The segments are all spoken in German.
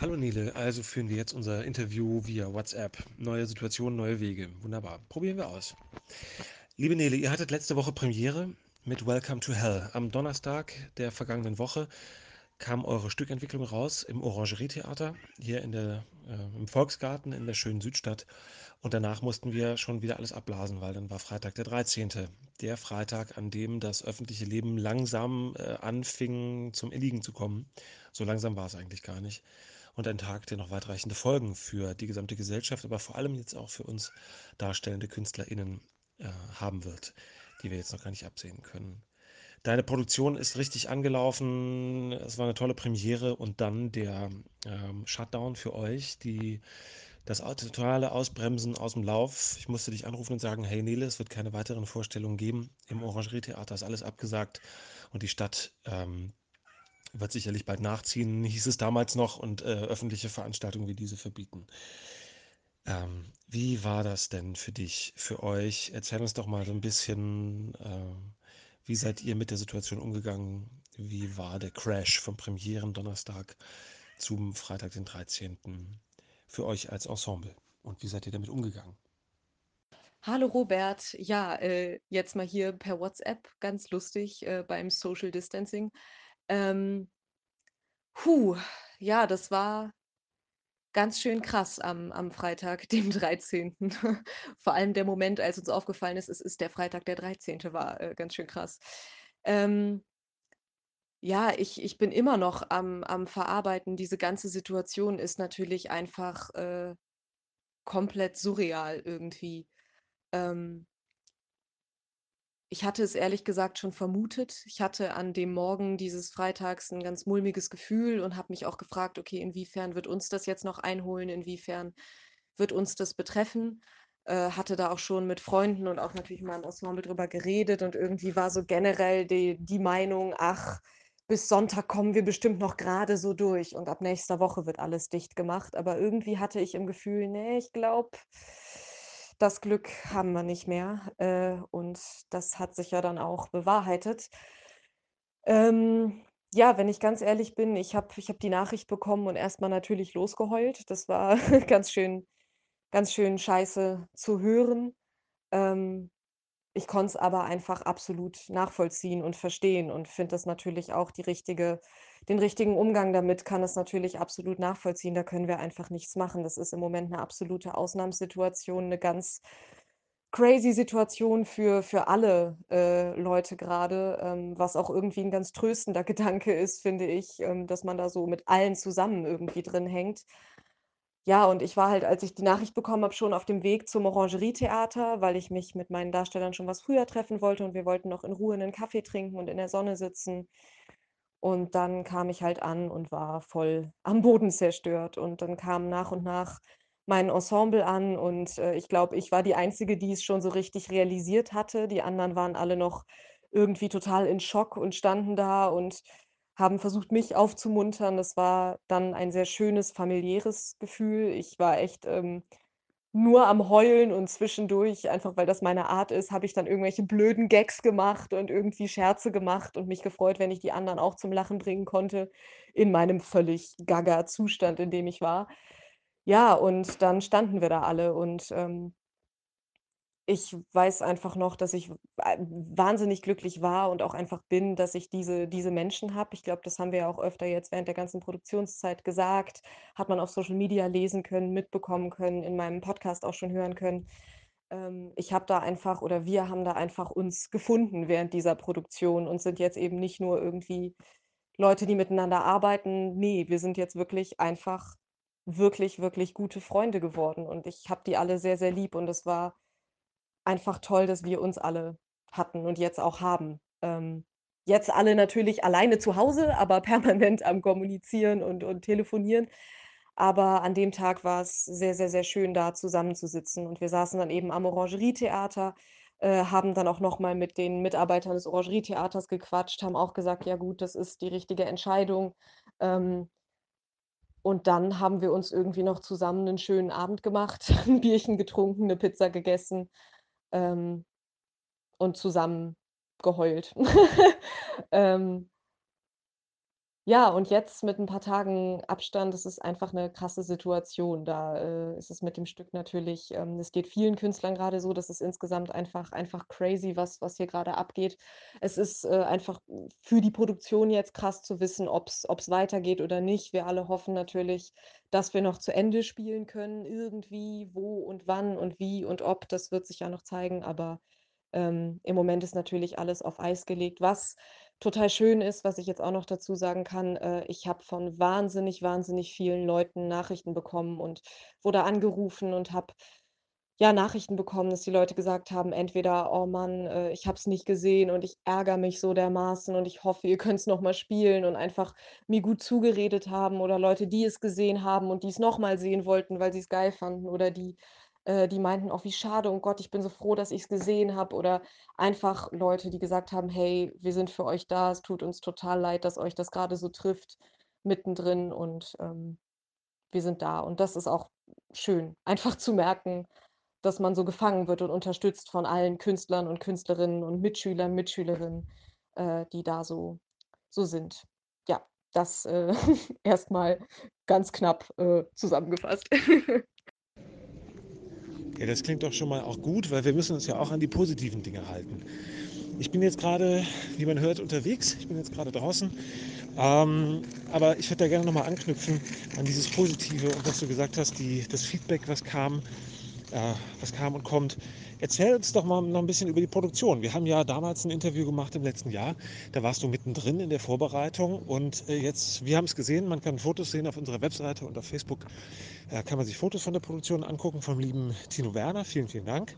Hallo Nele, also führen wir jetzt unser Interview via WhatsApp. Neue Situation, neue Wege. Wunderbar. Probieren wir aus. Liebe Nele, ihr hattet letzte Woche Premiere mit Welcome to Hell. Am Donnerstag der vergangenen Woche kam eure Stückentwicklung raus im Orangerietheater hier in der, äh, im Volksgarten in der schönen Südstadt. Und danach mussten wir schon wieder alles abblasen, weil dann war Freitag der 13. Der Freitag, an dem das öffentliche Leben langsam äh, anfing zum Erliegen zu kommen. So langsam war es eigentlich gar nicht und ein Tag, der noch weitreichende Folgen für die gesamte Gesellschaft, aber vor allem jetzt auch für uns darstellende KünstlerInnen äh, haben wird, die wir jetzt noch gar nicht absehen können. Deine Produktion ist richtig angelaufen. Es war eine tolle Premiere und dann der ähm, Shutdown für euch, die, das totale Ausbremsen aus dem Lauf. Ich musste dich anrufen und sagen: Hey Nele, es wird keine weiteren Vorstellungen geben. Im Orangerie-Theater ist alles abgesagt und die Stadt ähm, wird sicherlich bald nachziehen, hieß es damals noch, und äh, öffentliche Veranstaltungen wie diese verbieten. Ähm, wie war das denn für dich, für euch? Erzähl uns doch mal so ein bisschen, äh, wie seid ihr mit der Situation umgegangen? Wie war der Crash vom Premieren Donnerstag zum Freitag, den 13. für euch als Ensemble? Und wie seid ihr damit umgegangen? Hallo Robert, ja, äh, jetzt mal hier per WhatsApp, ganz lustig äh, beim Social Distancing. Ähm, puh, ja, das war ganz schön krass am, am Freitag, dem 13. Vor allem der Moment, als uns aufgefallen ist, es ist der Freitag, der 13. war äh, ganz schön krass. Ähm, ja, ich, ich bin immer noch am, am Verarbeiten. Diese ganze Situation ist natürlich einfach äh, komplett surreal irgendwie. Ähm, Ich hatte es ehrlich gesagt schon vermutet. Ich hatte an dem Morgen dieses Freitags ein ganz mulmiges Gefühl und habe mich auch gefragt: „Okay, inwiefern wird uns das jetzt noch einholen? Inwiefern wird uns das betreffen?“ Äh, hatte da auch schon mit Freunden und auch natürlich in meinem Ensemble drüber geredet und irgendwie war so generell die die Meinung: „Ach, bis Sonntag kommen wir bestimmt noch gerade so durch und ab nächster Woche wird alles dicht gemacht.“ Aber irgendwie hatte ich im Gefühl: „Ne, ich glaube, das Glück haben wir nicht mehr.“ Äh, und das hat sich ja dann auch bewahrheitet. Ähm, ja, wenn ich ganz ehrlich bin, ich habe ich habe die Nachricht bekommen und erst mal natürlich losgeheult. Das war ganz schön ganz schön scheiße zu hören. Ähm, ich konnte es aber einfach absolut nachvollziehen und verstehen und finde das natürlich auch die richtige den richtigen Umgang damit kann es natürlich absolut nachvollziehen. Da können wir einfach nichts machen. Das ist im Moment eine absolute Ausnahmssituation, eine ganz crazy Situation für für alle, äh, Leute gerade, ähm, was auch irgendwie ein ganz tröstender Gedanke ist, finde ich, ähm, dass man da so mit allen zusammen irgendwie drin hängt. Ja, und ich war halt, als ich die Nachricht bekommen habe, schon auf dem Weg zum Orangerietheater, weil ich mich mit meinen Darstellern schon was früher treffen wollte und wir wollten noch in Ruhe 'nen Kaffee trinken und in der Sonne sitzen. Und dann kam ich halt an und war voll am Boden zerstört. Und dann kam nach und nach mein Ensemble an und, äh, ich glaube, ich war die Einzige, die es schon so richtig realisiert hatte. Die anderen waren alle noch irgendwie total in Schock und standen da und haben versucht, mich aufzumuntern. Das war dann ein sehr schönes familiäres Gefühl. Ich war echt, ähm, nur am Heulen und zwischendurch, einfach weil das meine Art ist, habe ich dann irgendwelche blöden Gags gemacht und irgendwie Scherze gemacht und mich gefreut, wenn ich die anderen auch zum Lachen bringen konnte in meinem völlig gaga Zustand, in dem ich war. Ja, und dann standen wir da alle und, ähm ich weiß einfach noch, dass ich w wahnsinnig glücklich war und auch einfach bin, dass ich diese diese Menschen habe. Ich glaube, das haben wir ja auch öfter jetzt während der ganzen Produktionszeit gesagt, hat man auf Social Media lesen können, mitbekommen können, in meinem Podcast auch schon hören können. Ähm, ich habe da einfach oder wir haben da einfach uns gefunden während dieser Produktion und sind jetzt eben nicht nur irgendwie Leute, die miteinander arbeiten. Ne, wir sind jetzt wirklich einfach wirklich, wirklich gute Freunde geworden und ich habe die alle sehr, sehr lieb und es war einfach toll, dass wir uns alle hatten und jetzt auch haben. Ähm, jetzt alle natürlich alleine zu Hause, aber permanent am Kommunizieren und und Telefonieren. Aber an dem Tag war es sehr, sehr, sehr schön, da zusammenzusitzen und wir saßen dann eben am Orangerietheater, äh, haben dann auch noch mal mit den Mitarbeitern des Orangerietheaters gequatscht, haben auch gesagt: „Ja gut, das ist die richtige Entscheidung.“ Ähm, und dann haben wir uns irgendwie noch zusammen 'nen schönen Abend gemacht, 'n Bierchen getrunken, 'ne Pizza gegessen. Ähm und zusammen geheult. Ähm, Ja, und jetzt mit 'n paar Tagen Abstand, das ist einfach 'ne krasse Situation. Da, äh, ist es mit dem Stück natürlich ähm, es geht vielen Künstlern grade so, das ist insgesamt einfach einfach crazy, was was hier grade abgeht. Es ist, äh, einfach für die Produktion jetzt krass zu wissen, ob's ob's weitergeht oder nicht. Wir alle hoffen natürlich, dass wir noch zu Ende spielen können irgendwie. Wo und wann und wie und ob, das wird sich ja noch zeigen, aber, ähm, im Moment ist natürlich alles auf Eis gelegt. Was total schön ist, was ich jetzt auch noch dazu sagen kann, äh, ich habe von wahnsinnig, wahnsinnig vielen Leuten Nachrichten bekommen und wurde angerufen und habe, ja, Nachrichten bekommen, dass die Leute gesagt haben, entweder: „Oh Mann, äh, ich habe es nicht gesehen und ich ärgere mich so dermaßen und ich hoffe, ihr könnt's noch mal spielen“, und einfach mir gut zugeredet haben oder Leute, die es gesehen haben und die's noch mal sehen wollten, weil sie's geil fanden oder die äh, die meinten: „Oh, wie schade, oh Gott, ich bin so froh, dass ich's gesehen habe“, oder einfach Leute, die gesagt haben: „Hey, wir sind für euch da. Es tut uns total leid, dass euch das grade so trifft mittendrin und, ähm, wir sind da.“ Und das ist auch schön, einfach zu merken, dass man so gefangen wird und unterstützt von allen Künstlern und Künstlerinnen und Mitschülern, Mitschülerinnen, äh, die da so so sind. Ja, das, äh, erst mal ganz knapp, äh, zusammengefasst. Ja, das klingt doch schon mal auch gut, weil wir müssen uns ja auch an die positiven Dinge halten. Ich bin jetzt grade, wie man hört, unterwegs. Ich bin jetzt grade draußen. Ähm, aber ich würde da gerne noch mal anknüpfen an dieses Positive und was du gesagt hast, die das Feedback, was kam äh, was kam und kommt. Erzähl uns doch mal noch 'n bisschen über die Produktion. Wir haben ja damals 'n Interview gemacht im letzten Jahr. Da warst du mittendrin in der Vorbereitung und, äh, jetzt wir haben's gesehen, man kann Fotos sehen auf unserer Webseite und auf Facebook, äh, kann man sich Fotos von der Produktion angucken vom lieben Tino Werner. Vielen, vielen Dank.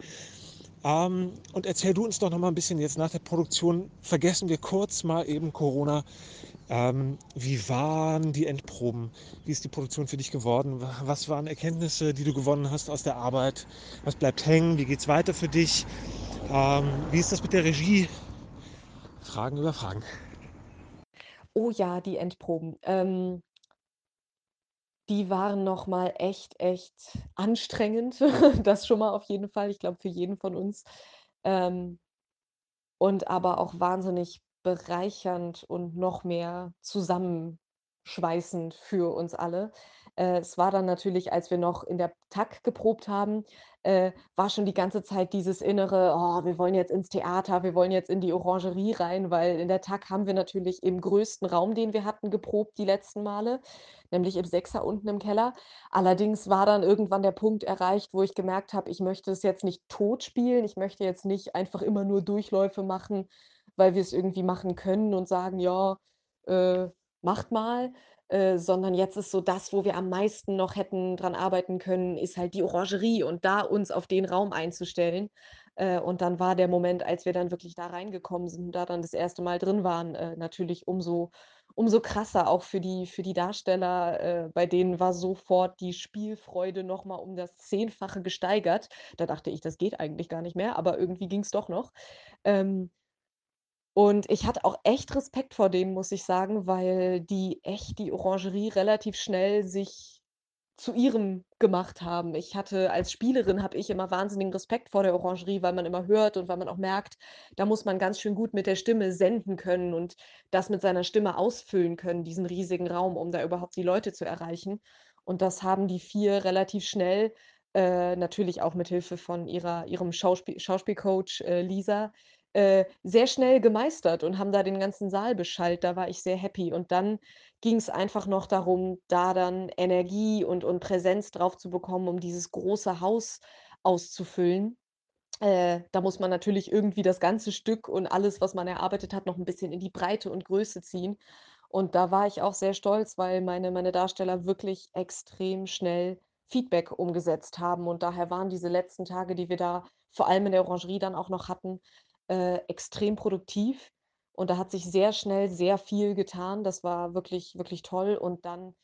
Ähm, und erzähl du uns doch noch mal 'n bisschen jetzt nach der Produktion vergessen wir kurz mal eben Corona. Ähm, wie waren die Endproben? Wie ist die Produktion für dich geworden? Wa was waren Erkenntnisse, die du gewonnen hast aus der Arbeit? Was bleibt hängen? Wie geht's weiter für dich? Ähm, wie ist das mit der Regie? Fragen über Fragen. Oh ja, die Endproben. Ähm die waren noch mal echt, echt anstrengend. Das schon mal auf jeden Fall. Ich glaube, für jeden von uns. Ähm und aber auch wahnsinnig bereichernd und noch mehr zusammenschweißend für uns alle. Äh, es war dann natürlich, als wir noch in der TAK geprobt haben, äh, war schon die ganze Zeit dieses innere: „Oh, wir wollen jetzt ins Theater, wir wollen jetzt in die Orangerie rein“, weil in der TAK haben wir natürlich im größten Raum, den wir hatten, geprobt die letzten Male, nämlich im Sechser unten im Keller. Allerdings war dann irgendwann der Punkt erreicht, wo ich gemerkt habe, ich möchte es jetzt nicht tot spielen. Ich möchte jetzt nicht einfach immer nur Durchläufe machen, weil wir's irgendwie machen können und sagen: „Ja, äh, macht mal“, äh, sondern jetzt ist so das, wo wir am meisten noch hätten dran arbeiten können, ist halt die Orangerie und da uns auf den Raum einzustellen. Äh, und dann war der Moment, als wir dann wirklich da reingekommen sind und da dann das 1. Mal drin waren, äh, natürlich umso umso krasser auch für die für die Darsteller. Äh, bei denen war sofort die Spielfreude noch mal um das Zehnfache gesteigert. Da dachte ich, das geht eigentlich gar nicht mehr, aber irgendwie ging's doch noch. Ähm und ich hatte auch echt Respekt vor denen, muss ich sagen, weil die echt die Orangerie relativ schnell sich zu ihrem gemacht haben. Ich hatte als Spielerin habe ich immer wahnsinnigen Respekt vor der Orangerie, weil man immer hört und weil man auch merkt, da muss man ganz schön gut mit der Stimme senden können und das mit seiner Stimme ausfüllen können, diesen riesigen Raum, um da überhaupt die Leute zu erreichen. Und das haben die 4 relativ schnell, äh, natürlich auch mit Hilfe von ihrer ihrem Schauspiel Schauspielcoach, äh, Lisa, äh, sehr schnell gemeistert und haben da den ganzen Saal beschallt. Da war ich sehr happy. Und dann ging's einfach noch darum, da dann Energie und und Präsenz drauf zu bekommen, um dieses große Haus auszufüllen. Äh, da muss man natürlich irgendwie das ganze Stück und alles, was man erarbeitet hat, noch 'n bisschen in die Breite und Größe ziehen. Und da war ich auch sehr stolz, weil meine meine Darsteller wirklich extrem schnell Feedback umgesetzt haben. Und daher waren diese letzten Tage, die wir da vor allem in der Orangerie dann auch noch hatten, äh, extrem produktiv. Und da hat sich sehr schnell sehr viel getan. Das war wirklich, wirklich toll. Und dann,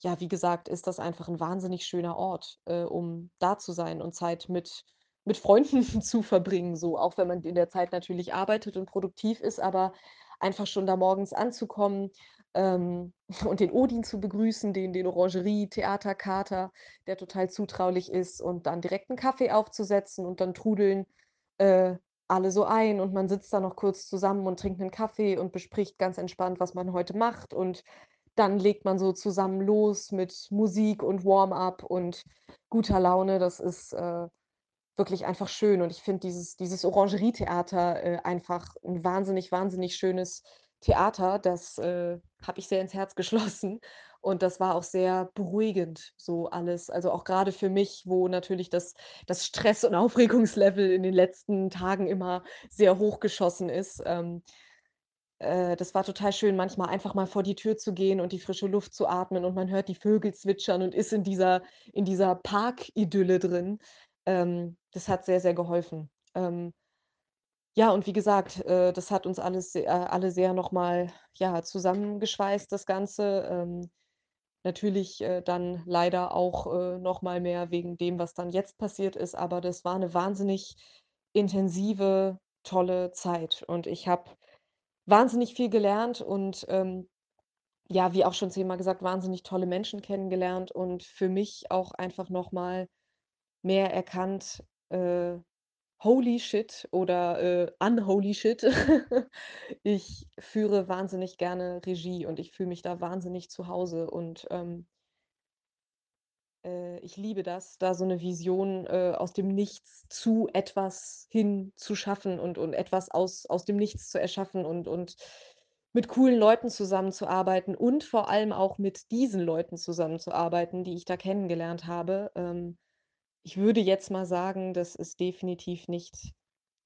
ja, wie gesagt, ist das einfach 'n wahnsinnig schöner Ort, äh, um da zu sein und Zeit mit mit Freunden zu verbringen so, auch wenn man in der Zeit natürlich arbeitet und produktiv ist, aber einfach schon da morgens anzukommen, ähm, und den Odin zu begrüßen, den den Orangerie-Theaterkater, der total zutraulich ist und dann direkt 'n Kaffee aufzusetzen und dann trudeln, äh, alle so ein und man sitzt da noch kurz zusammen und trinkt 'nen Kaffee und bespricht ganz entspannt, was man heute macht und dann legt man so zusammen los mit Musik und Warm-up und guter Laune. Das ist, äh, wirklich einfach schön und ich finde dieses dieses Orangerietheater, äh, einfach 'n wahnsinnig, wahnsinnig schönes Theater. Das, äh, habe ich sehr ins Herz geschlossen und das war auch sehr beruhigend so alles. Also, auch grade für mich, wo natürlich das das Stress und Aufregungslevel in den letzten Tagen immer sehr hoch geschossen ist. Ähm, äh, das war total schön, manchmal einfach mal vor die Tür zu gehen und die frische Luft zu atmen und man hört die Vögel zwitschern und ist in dieser in dieser Parkidylle drin. Ähm, das hat sehr, sehr geholfen. Ähm ja, und wie gesagt, äh, das hat uns alles äh, alle sehr noch mal, ja, zusammengeschweißt, das Ganze. Ähm, natürlich, äh, dann leider auch, äh, noch mal mehr wegen dem, was dann jetzt passiert ist, aber das war 'ne wahnsinnig intensive, tolle Zeit und ich habe wahnsinnig viel gelernt und, ähm, ja, wie auch schon zehnmal gesagt, wahnsinnig tolle Menschen kennengelernt und für mich auch einfach noch mal mehr erkannt, äh, Holy shit oder, äh, unholy shit. Ich führe wahnsinnig gerne Regie und ich fühle mich da wahnsinnig zu Hause und, ähm äh, ich liebe das, da so 'ne Vision, äh, aus dem Nichts zu etwas hin zu schaffen und und etwas aus aus dem Nichts zu erschaffen und und mit coolen Leuten zusammenzuarbeiten und vor allem auch mit diesen Leuten zusammenzuarbeiten, die ich da kennengelernt habe. Ähm, ich würde jetzt mal sagen, dass es definitiv nicht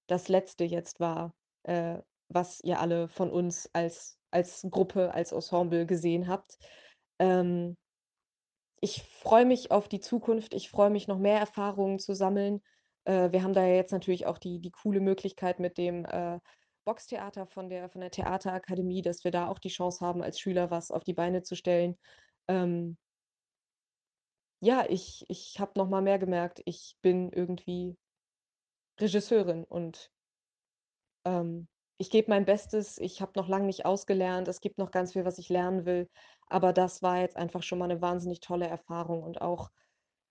das Letzte jetzt war, äh, was ihr alle von uns als als Gruppe, als Ensemble gesehen habt. Ähm ich freue mich auf die Zukunft. Ich freue mich, noch mehr Erfahrungen zu sammeln. Äh, wir haben da ja jetzt natürlich auch die die coole Möglichkeit mit dem, äh, Boxtheater von der von der Theaterakademie, dass wir da auch die Chance haben, als Schüler was auf die Beine zu stellen. Ähm ja, ich ich habe noch mal mehr gemerkt, ich bin irgendwie Regisseurin und ähm, ich gebe mein Bestes. Ich habe noch lang nicht ausgelernt. Es gibt noch ganz viel, was ich lernen will, aber das war jetzt einfach schon mal 'ne wahnsinnig tolle Erfahrung und auch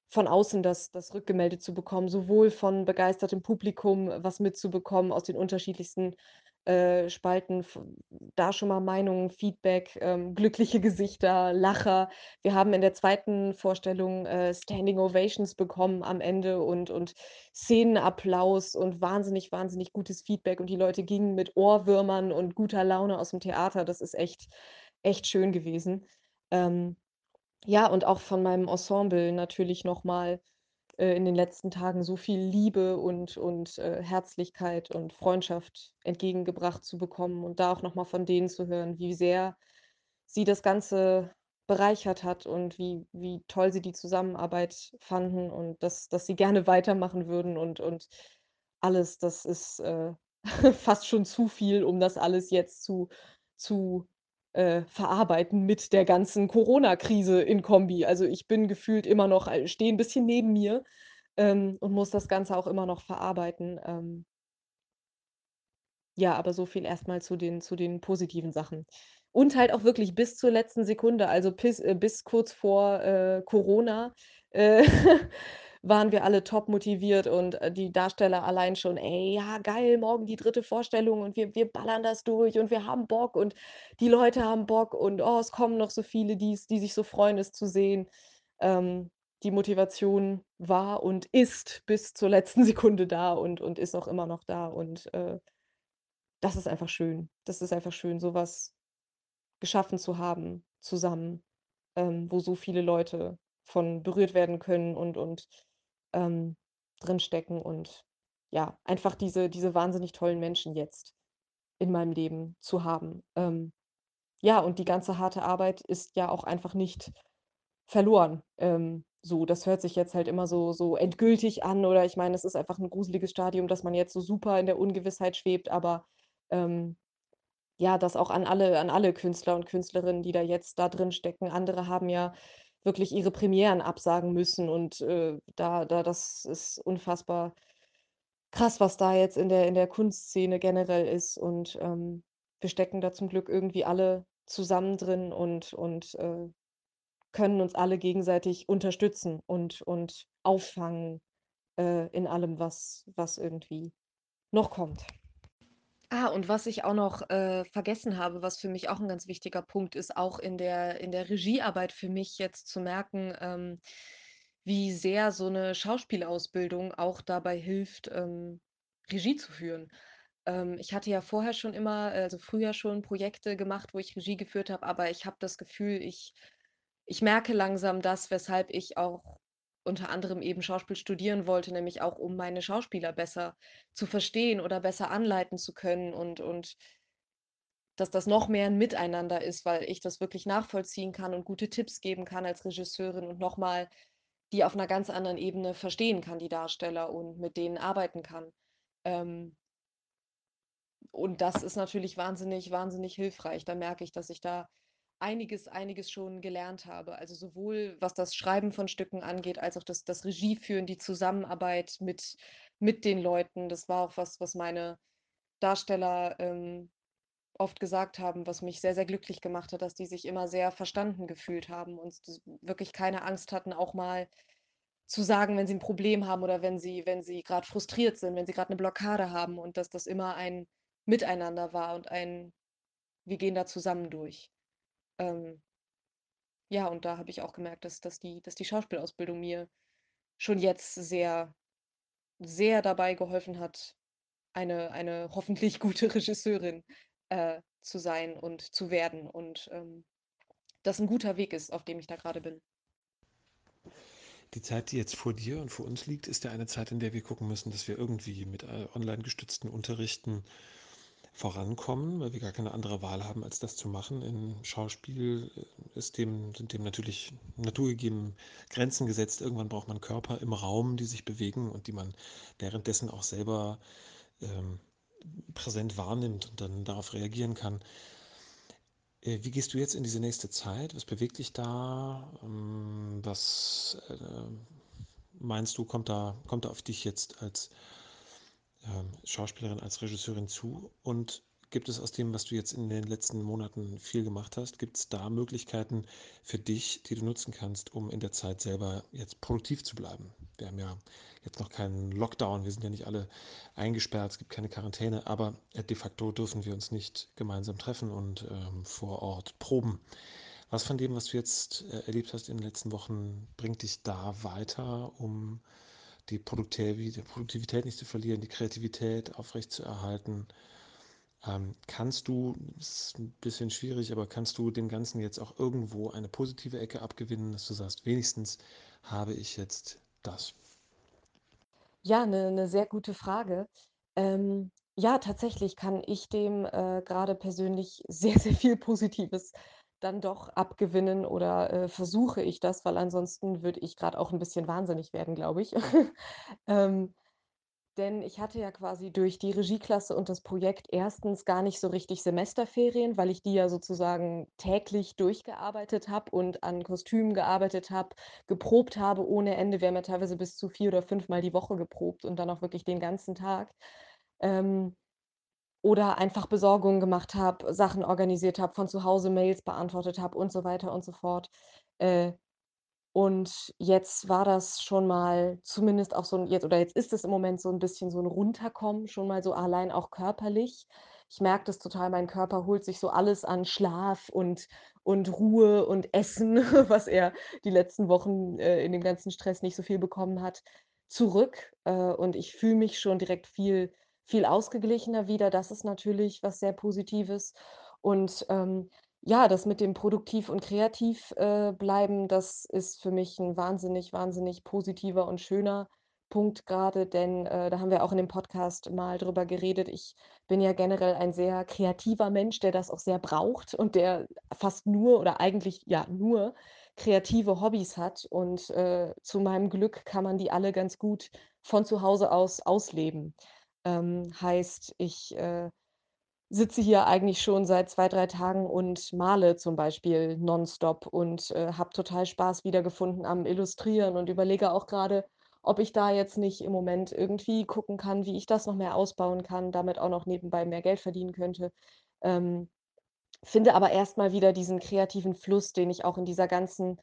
von außen das das rückgemeldet zu bekommen, sowohl von begeistertem Publikum was mitzubekommen aus den unterschiedlichsten, äh, Spalten, da schon mal Meinungen, Feedback, ähm, glückliche Gesichter, Lacher. Wir haben in der 2. Vorstellung, äh, Standing Ovations bekommen am Ende und und Szenenapplaus und wahnsinnig, wahnsinnig gutes Feedback und die Leute gingen mit Ohrwürmern und guter Laune aus'm Theater. Das ist echt echt schön gewesen. Ähm, ja, und auch von meinem Ensemble natürlich noch mal, äh, in den letzten Tagen so viel Liebe und und, äh, Herzlichkeit und Freundschaft entgegengebracht zu bekommen und da auch noch mal von denen zu hören, wie sehr sie das Ganze bereichert hat und wie wie toll sie die Zusammenarbeit fanden und dass dass sie gerne weitermachen würden und und alles. Das ist, äh, fast schon zu viel, um das alles jetzt zu zu, äh, verarbeiten mit der ganzen Coronakrise in Kombi. Also, ich bin gefühlt immer noch äh, stehe 'n bisschen neben mir, ähm, und muss das Ganze auch immer noch verarbeiten. Ähm Ja, aber so viel erst mal zu den zu den positiven Sachen. Und halt auch wirklich bis zur letzten Sekunde, also bis äh, bis kurz vor, äh, Corona, äh, waren wir alle top motiviert und, äh, die Darsteller allein schon: „Ey, ja geil, morgen die 3. Vorstellung und wir wir ballern das durch und wir haben Bock und die Leute haben Bock und, oh, es kommen noch so viele, die's die sich so freuen, es zu sehen.“ Ähm, die Motivation war und ist bis zur letzten Sekunde da und und ist auch immer noch da und, äh das ist einfach schön. Das ist einfach schön, so was geschaffen zu haben zusammen, ähm, wo so viele Leute von berührt werden können und und, ähm, drinstecken und ja, einfach diese diese wahnsinnig tollen Menschen jetzt in meinem Leben zu haben. Ähm, ja, und die ganze harte Arbeit ist ja auch einfach nicht verloren. Ähm, so, das hört sich jetzt halt immer so so endgültig an oder ich meine, es ist einfach 'n gruseliges Stadium, dass man jetzt so super in der Ungewissheit schwebt, aber, ähm, ja, das auch an alle an alle Künstler und Künstlerinnen, die da jetzt da drinstecken. Andere haben ja wirklich ihre Premieren absagen müssen und, äh, da da das ist unfassbar krass, was da jetzt in der in der Kunstszene generell ist und, ähm, wir stecken da zum Glück irgendwie alle zusammen drin und und, äh, können uns alle gegenseitig unterstützen und und auffangen, äh, in allem, was was irgendwie noch kommt. Ah, und was ich auch noch, äh, vergessen habe, was für mich auch 'n ganz wichtiger Punkt ist, auch in der in der Regiearbeit für mich jetzt zu merken, ähm, wie sehr so 'ne Schauspielausbildung auch dabei hilft, ähm, Regie zu führen. Ähm, ich hatte ja vorher schon immer also früher schon Projekte gemacht, wo ich Regie geführt habe, aber ich habe das Gefühl, ich ich merke langsam das, weshalb ich auch unter anderem eben Schauspiel studieren wollte, nämlich auch, um meine Schauspieler besser zu verstehen oder besser anleiten zu können und und dass das noch mehr 'n Miteinander ist, weil ich das wirklich nachvollziehen kann und gute Tipps geben kann als Regisseurin und noch mal die auf 'ner ganz anderen Ebene verstehen kann, die Darsteller, und mit denen arbeiten kann. Ähm und das ist natürlich wahnsinnig, wahnsinnig hilfreich. Da merke ich, dass ich da einiges einiges schon gelernt habe. Also sowohl was das Schreiben von Stücken angeht, als auch das das Regieführen, die Zusammenarbeit mit mit den Leuten. Das war auch was, was meine Darsteller, ähm, oft gesagt haben, was mich sehr, sehr glücklich gemacht hat, dass die sich immer sehr verstanden gefühlt haben und wirklich keine Angst hatten, auch mal zu sagen, wenn sie 'n Problem haben oder wenn sie wenn sie grad frustriert sind, wenn sie grad 'ne Blockade haben und dass das immer ein Miteinander war und ein wir gehen da zusammen durch. Ähm ja, und da habe ich auch gemerkt, dass dass die dass die Schauspielausbildung mir schon jetzt sehr, sehr dabei geholfen hat, eine eine hoffentlich gute Regisseurin, äh, zu sein und zu werden und, ähm, das 'n guter Weg ist, auf dem ich da grade bin. Die Zeit, die jetzt vor dir und vor uns liegt, ist ja eine Zeit, in der wir gucken müssen, dass wir irgendwie mit, äh, online gestützten Unterrichten vorankommen, weil wir gar keine andere Wahl haben, als das zu machen. Im Schauspiel, äh, ist dem sind dem natürlich naturgegeben Grenzen gesetzt. Irgendwann braucht man Körper im Raum, die sich bewegen und die man währenddessen auch selber, ähm, präsent wahrnimmt und dann darauf reagieren kann. Äh, wie gehst du jetzt in diese nächste Zeit? Was bewegt dich da? Ähm, was, ähm, meinst du, kommt da kommt da auf dich jetzt als ähm, Schauspielerin, als Regisseurin zu? Und gibt es aus dem, was du jetzt in den letzten Monaten viel gemacht hast gibt's da Möglichkeiten für dich, die du nutzen kannst, um in der Zeit selber jetzt produktiv zu bleiben? Wir haben ja jetzt noch keinen Lockdown, wir sind ja nicht alle eingesperrt, es gibt keine Quarantäne, aber, äh, de facto dürfen wir uns nicht gemeinsam treffen und, ähm, vor Ort proben. Was von dem, was du jetzt, äh, erlebt hast in den letzten Wochen, bringt dich da weiter, um die Produktivität nicht zu verlieren, die Kreativität aufrechtzuerhalten? Ähm, kannst du ist 'n bisschen schwierig, aber kannst du dem Ganzen jetzt auch irgendwo eine positive Ecke abgewinnen, dass du sagst: „Wenigstens habe ich jetzt das?“ Ja, 'ne 'ne sehr gute Frage. Ähm, ja, tatsächlich kann ich dem, äh, grade persönlich sehr, sehr viel Positives dann doch abgewinnen oder, äh, versuche ich das, weil ansonsten würde ich grad auch 'n bisschen wahnsinnig werden, glaube ich. Ähm, denn ich hatte ja quasi durch die Regieklasse und das Projekt 1. gar nicht so richtig Semesterferien, weil ich die ja sozusagen täglich durchgearbeitet habe und an Kostümen gearbeitet habe, geprobt habe ohne Ende. Wir haben ja teilweise bis zu 4 oder fünfmal die Woche geprobt und dann auch wirklich den ganzen Tag. Ähm, oder einfach Besorgungen gemacht habe, Sachen organisiert habe, von zu Hause Mails beantwortet habe und so weiter und so fort. Äh, und jetzt war das schon mal zumindest auch so 'n jetzt oder jetzt ist es im Moment so 'n bisschen so 'n Runterkommen, schon mal so allein auch körperlich. Ich merke das total, mein Körper holt sich so alles an Schlaf und und Ruhe und Essen, was er die letzten Wochen, äh, in dem ganzen Stress nicht so viel bekommen hat, zurück. Äh, und ich fühle mich schon direkt viel viel ausgeglichener wieder. Das ist natürlich was sehr Positives. Und, ähm, ja, das mit dem produktiv und kreativ, äh, bleiben, das ist für mich 'n wahnsinnig, wahnsinnig positiver und schöner Punkt grade, denn, äh, da haben wir auch in dem Podcast mal drüber geredet. Ich bin ja generell ein sehr kreativer Mensch, der das auch sehr braucht und der fast nur oder eigentlich, ja, nur kreative Hobbys hat. Und, äh, zu meinem Glück kann man die alle ganz gut von zu Hause aus ausleben. Ähm, heißt, ich, äh, sitze hier eigentlich schon seit 2, 3 Tagen und male zum Beispiel nonstop und, äh, habe total Spaß wiedergefunden am Illustrieren und überlege auch grade, ob ich da jetzt nicht im Moment irgendwie gucken kann, wie ich das noch mehr ausbauen kann, damit auch noch nebenbei mehr Geld verdienen könnte. Ähm, finde aber erst mal wieder diesen kreativen Fluss, den ich auch in dieser ganzen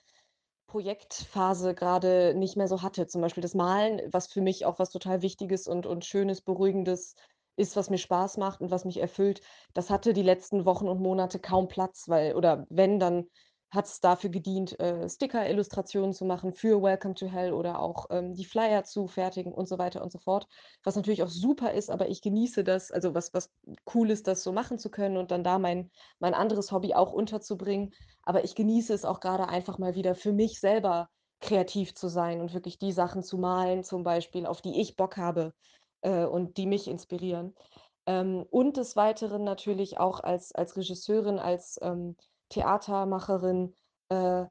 Projektphase grade nicht mehr so hatte. Zum Beispiel das Malen, was für mich auch was total Wichtiges und und Schönes, Beruhigendes ist, was mir Spaß macht und was mich erfüllt, das hatte die letzten Wochen und Monate kaum Platz, weil oder wenn, dann hat's dafür gedient, äh, Sticker-Illustrationen zu machen für Welcome to Hell oder auch, ähm, die Flyer zu fertigen und so weiter und so fort. Was natürlich auch super ist, aber ich genieße das also, was was cool ist, das so machen zu können und dann da mein mein anderes Hobby auch unterzubringen. Aber ich genieße es auch grade einfach mal wieder für mich selber kreativ zu sein und wirklich die Sachen zu malen zum Beispiel, auf die ich Bock habe, äh, und die mich inspirieren. Ähm, und des Weiteren natürlich auch als als Regisseurin, als, ähm, Theatermacherin, äh,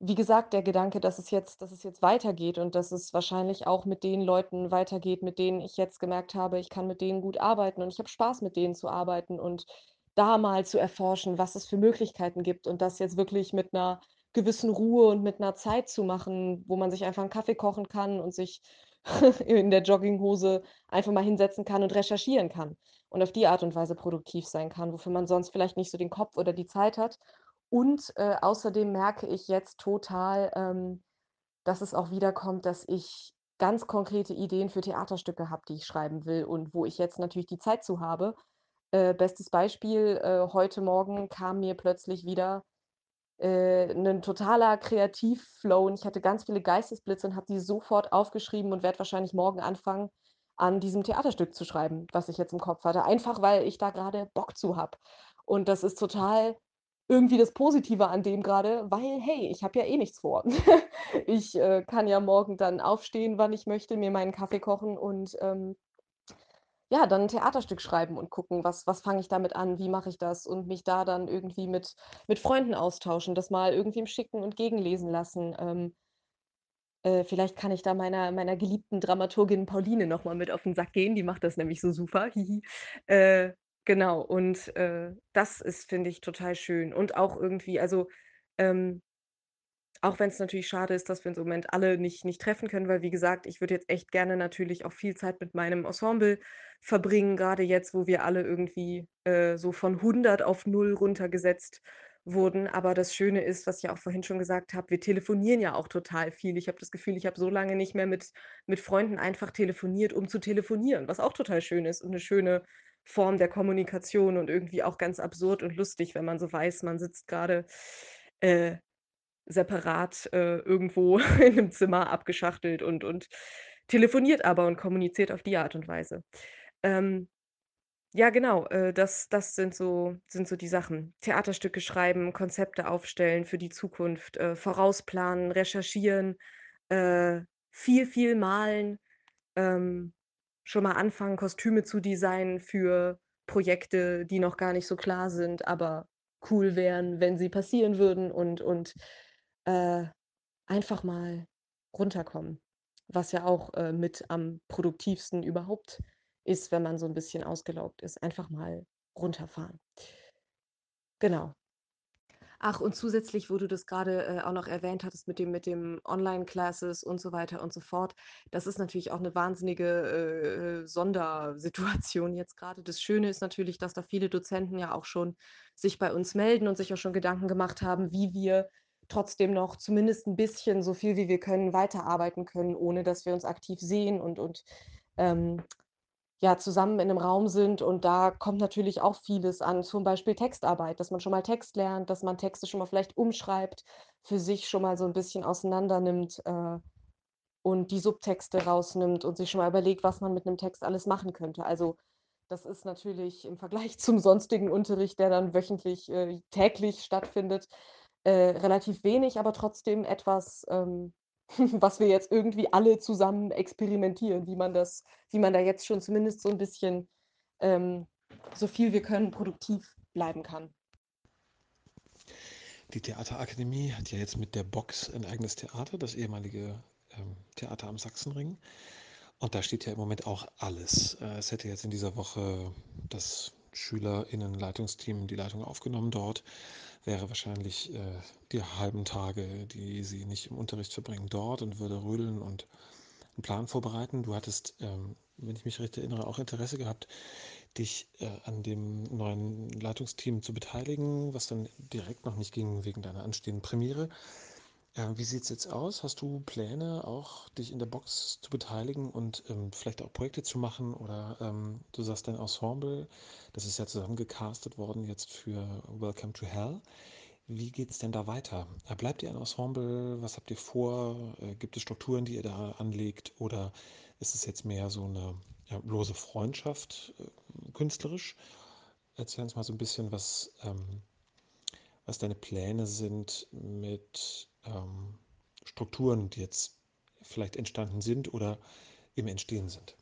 wie gesagt, der Gedanke, dass es jetzt dass es jetzt weitergeht und dass es wahrscheinlich auch mit den Leuten weitergeht, mit denen ich jetzt gemerkt habe, ich kann mit denen gut arbeiten und ich habe Spaß, mit denen zu arbeiten und da mal zu erforschen, was es für Möglichkeiten gibt und das jetzt wirklich mit 'ner gewissen Ruhe und mit 'ner Zeit zu machen, wo man sich einfach 'n Kaffee kochen kann und sich in der Jogginghose einfach mal hinsetzen kann und recherchieren kann und auf die Art und Weise produktiv sein kann, wofür man sonst vielleicht nicht so den Kopf oder die Zeit hat. Und, äh, außerdem merke ich jetzt total, ähm, dass es auch wiederkommt, dass ich ganz konkrete Ideen für Theaterstücke habe, die ich schreiben will und wo ich jetzt natürlich die Zeit zu habe. Äh, bestes Beispiel, äh, heute Morgen kam mir plötzlich wieder, äh, 'nen totaler Kreativ-Flow und ich hatte ganz viele Geistesblitze und habe die sofort aufgeschrieben und werde wahrscheinlich morgen anfangen, an diesem Theaterstück zu schreiben, was ich jetzt im Kopf hatte, einfach weil ich da grade Bock zu habe. Und das ist total irgendwie das Positive an dem grade, weil, hey, ich habe ja eh nichts vor. Ich, äh, kann ja morgen dann aufstehen, wann ich möchte, mir meinen Kaffee kochen und, ähm ja, dann 'n Theaterstück schreiben und gucken, was was fange ich damit an, wie mache ich das und mich da dann irgendwie mit mit Freunden austauschen, das mal irgendwem schicken und gegenlesen lassen. Ähm äh, vielleicht kann ich da meiner meiner geliebten Dramaturgin Pauline noch mal mit auf 'n Sack gehen, die macht das nämlich so super. Äh, genau und, äh, das ist, finde ich, total schön und auch irgendwie also, ähm auch wenn's natürlich schade ist, dass wir uns im Moment alle nicht nicht treffen können, weil wie gesagt, ich würde jetzt echt gerne natürlich auch viel Zeit mit meinem Ensemble verbringen, grade jetzt, wo wir alle irgendwie, äh, so von 100 auf 0 runtergesetzt wurden. Aber das Schöne ist, was ich auch vorhin schon gesagt habe, wir telefonieren ja auch total viel. Ich habe das Gefühl, ich habe so lange nicht mehr mit mit Freunden einfach telefoniert, um zu telefonieren, was auch total schön ist und 'ne schöne Form der Kommunikation und irgendwie auch ganz absurd und lustig, wenn man so weiß, man sitzt grade, äh, separat, äh, irgendwo in 'nem Zimmer abgeschachtelt und und telefoniert aber und kommuniziert auf die Art und Weise. Ähm, ja, genau, äh, das das sind so sind so die Sachen. Theaterstücke schreiben, Konzepte aufstellen für die Zukunft, äh, vorausplanen, recherchieren, äh, viel, viel malen, ähm, schon mal anfangen, Kostüme zu designen für Projekte, die noch gar nicht so klar sind, aber cool wären, wenn sie passieren würden und und, äh, einfach mal runterkommen, was ja auch, äh, mit am produktivsten überhaupt ist, wenn man so 'n bisschen ausgelaugt ist, einfach mal runterfahren. Genau. Ach, und zusätzlich, wo du das grade, äh, auch noch erwähnt hattest mit dem mit dem Online-Classes und so weiter und so fort. Das ist natürlich auch 'ne wahnsinnige, äh, äh, Sondersituation jetzt grade. Das Schöne ist natürlich, dass da viele Dozenten ja auch schon sich bei uns melden und sich auch schon Gedanken gemacht haben, wie wir trotzdem noch zumindest 'n bisschen, so viel wie wir können, weiterarbeiten können, ohne dass wir uns aktiv sehen und und, ähm, ja, zusammen in 'nem Raum sind. Und da kommt natürlich auch vieles an, zum Beispiel Textarbeit, dass man schon mal Text lernt, dass man Texte schon mal vielleicht umschreibt, für sich schon mal so 'n bisschen auseinander nimmt, äh, und die Subtexte rausnimmt und sich schon mal überlegt, was man mit 'nem Text alles machen könnte. Also, das ist natürlich im Vergleich zum sonstigen Unterricht, der dann wöchentlich, äh, täglich stattfindet, äh, relativ wenig, aber trotzdem etwas, ähm, was wir jetzt irgendwie alle zusammen experimentieren, wie man das wie man da jetzt schon zumindest so 'n bisschen, ähm, so viel wir können, produktiv bleiben kann. Die Theaterakademie hat ja jetzt mit der Box 'n eigenes Theater, das ehemalige, ähm, Theater am Sachsenring. Und da steht ja im Moment auch alles. Äh, es hätte jetzt in dieser Woche das SchülerInnen-Leitungsteam die Leitung aufgenommen dort, wäre wahrscheinlich, äh, die halben Tage, die sie nicht im Unterricht verbringen, dort und würde rödeln und 'n Plan vorbereiten. Du hattest, ähm, wenn ich mich recht erinnere, auch Interesse gehabt, dich, äh, an dem neuen Leitungsteam zu beteiligen, was dann direkt noch nicht ging wegen deiner anstehenden Premiere. Ähm, wie sieht's jetzt aus? Hast du Pläne, auch dich in der Box zu beteiligen und ähm, vielleicht auch Projekte zu machen? Oder ähm, du sagst dein Ensemble, das ist ja zusammengecastet worden jetzt für Welcome to Hell. Wie geht's denn da weiter? Äh, Bleibt ihr ein Ensemble? Was habt ihr vor? Äh, Gibt es Strukturen, die ihr da anlegt? Oder ist es jetzt mehr so eine ja, lose Freundschaft, äh, künstlerisch? Erzähl uns mal so ein bisschen, was, ähm, was deine Pläne sind mit ähm, Strukturen, die jetzt vielleicht entstanden sind oder im Entstehen sind.